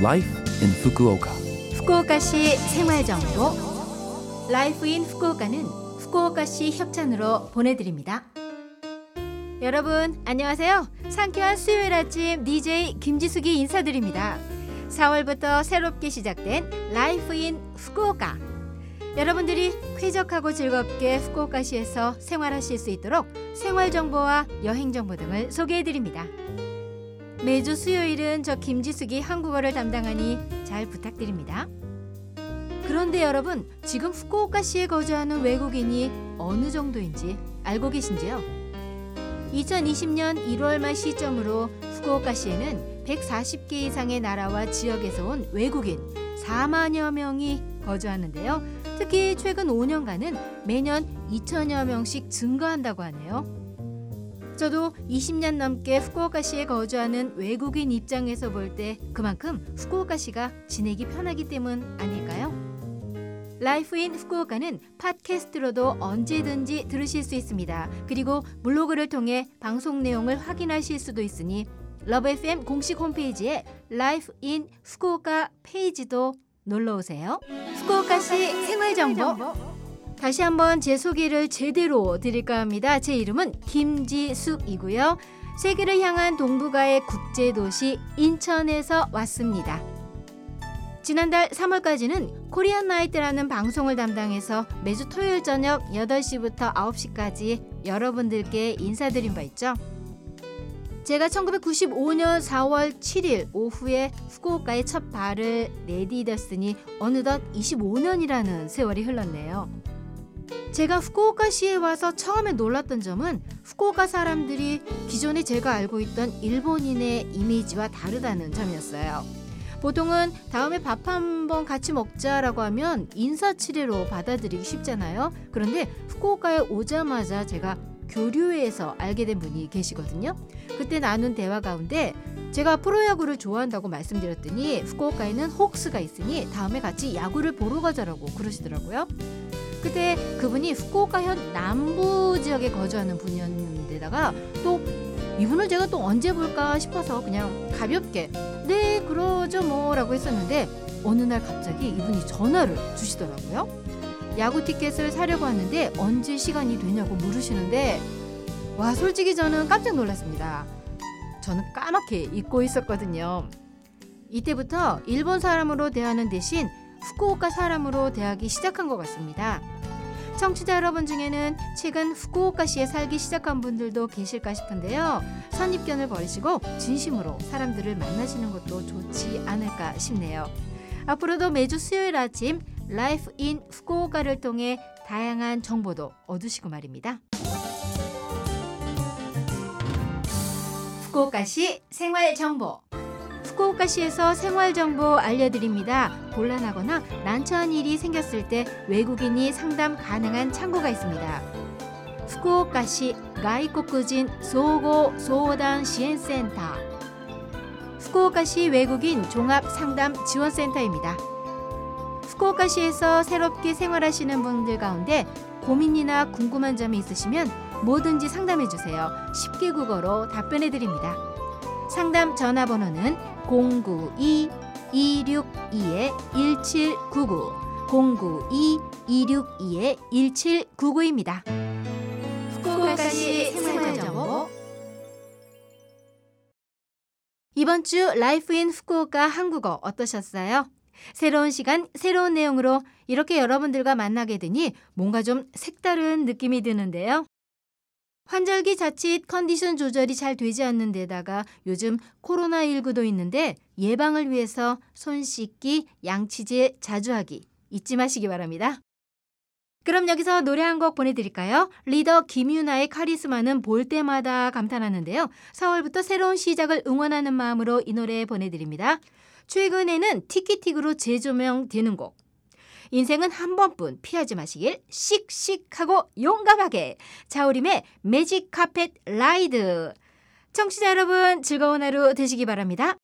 Life in Fukuoka. 후쿠오카시 생활정보 Life in Fukuoka는 후쿠오카시 협찬으로 보내드립니다. 여러분 안녕하세요. 상쾌한 수요일 아침 DJ 김지숙이 인사드립니다. 4월부터 새롭게 시작된 Life in Fukuoka 여러분들이 쾌적하고 즐겁게 후쿠오카시에서 생활하실 수 있도록 생활 정보와 여행 정보 등을 소개해 드립니다. 매주 수요일은 저 김지숙이 한국어를 담당하니 잘 부탁드립니다. 그런데 여러분, 지금 후쿠오카시에 거주하는 외국인이 어느 정도인지 알고 계신지요? 2020년 1월 말 시점으로 후쿠오카시에는 140개 이상의 나라와 지역에서 온 외국인 4만여 명이 거주하는데요. 특히 최근 5년간은 매년 2천여 명씩 증가한다고 하네요. 저도 20년 넘게 후쿠오카시에 거주하는 외국인 입장에서 볼 때 그만큼 후쿠오카시가 지내기 편하기 때문 아닐까요? Life in Fukuoka는 팟캐스트로도 언제든지 들으실 수 있습니다. 그리고 블로그를 통해 방송 내용을 확인하실 수도 있으니 LOVE FM 공식 홈페이지에 Life in Fukuoka 페이지도 놀러 오세요. 후쿠오카시 생활 정보 다시 한번 제 소개를 제대로 드릴까 합니다. 제 이름은 김지숙이고요. 세계를 향한 동북아의 국제도시 인천에서 왔습니다. 지난달 3월까지는 Korean Night라는 방송을 담당해서 매주 토요일 저녁 8시부터 9시까지 여러분들께 인사드린 바 있죠. 제가 1995년 4월 7일 오후에 후쿠오카에 첫 발을 내디뎠으니 어느덧 25년이라는 세월이 흘렀네요. 제가 후쿠오카시에 와서 처음에 놀랐던 점은 후쿠오카 사람들이 기존에 제가 알고 있던 일본인의 이미지와 다르다는 점이었어요. 보통은 다음에 밥 한번 같이 먹자라고 하면 인사치레로 받아들이기 쉽잖아요. 그런데 후쿠오카에 오자마자 제가 교류회에서 알게 된 분이 계시거든요. 그때 나눈 대화 가운데 제가 프로야구를 좋아한다고 말씀드렸더니 후쿠오카에는 호크스가 있으니 다음에 같이 야구를 보러 가자라고 그러시더라고요. 그때 그분이 후쿠오카현 남부 지역에 거주하는 분이었는데다가 또 이분을 제가 또 언제 볼까 싶어서 그냥 가볍게 네 그러죠 뭐라고 했었는데 어느 날 갑자기 이분이 전화를 주시더라고요. 야구 티켓을 사려고 하는데 언제 시간이 되냐고 물으시는데 와 솔직히 저는 깜짝 놀랐습니다. 저는 까맣게 잊고 있었거든요. 이때부터 일본 사람으로 대하는 대신 후쿠오카 사람으로 대하기 시작한 것 같습니다. 청취자 여러분 중에는 최근 후쿠오카시에 살기 시작한 분들도 계실까 싶은데요. 선입견을 버리시고 진심으로 사람들을 만나시는 것도 좋지 않을까 싶네요. 앞으로도 매주 수요일 아침 Life in Fukuoka를 통해 다양한 정보도 얻으시고 말입니다. 후쿠오카시 생활 정보 후쿠오카시에서 생활 정보 알려드립니다. 곤란하거나 난처한 일이 생겼을 때 외국인이 상담 가능한 창구가 있습니다. 후쿠오카시 가이코쿠진 소고 소단 시엔센터 후쿠오카시 외국인 종합 상담 지원센터입니다. 후쿠오카시에서 새롭게 생활하시는 분들 가운데 고민이나 궁금한 점이 있으시면 뭐든지 상담해 주세요. 쉽게 국어로 답변해 드립니다. 상담 전화번호는 092-262-1799 092-262-1799입니다. 후쿠오카시 생활정보 이번 주 Life in Fukuoka 한국어 어떠셨어요? 새로운 시간, 새로운 내용으로 이렇게 여러분들과 만나게 되니 뭔가 좀 색다른 느낌이 드는데요. 환절기 자칫 컨디션 조절이 잘 되지 않는 데다가 요즘 코로나19도 있는데 예방을 위해서 손 씻기, 양치질 자주 하기 잊지 마시기 바랍니다. 그럼 여기서 노래 한 곡 보내드릴까요? 리더 김유나의 카리스마는 볼 때마다 감탄하는데요. 4월부터 새로운 시작을 응원하는 마음으로 이 노래 보내드립니다. 최근에는 티키틱으로 재조명되는 곡. 인생은 한 번뿐. 피하지 마시길 씩씩하고 용감하게. 자우림의 매직 카펫 라이드. 청취자 여러분 즐거운 하루 되시기 바랍니다.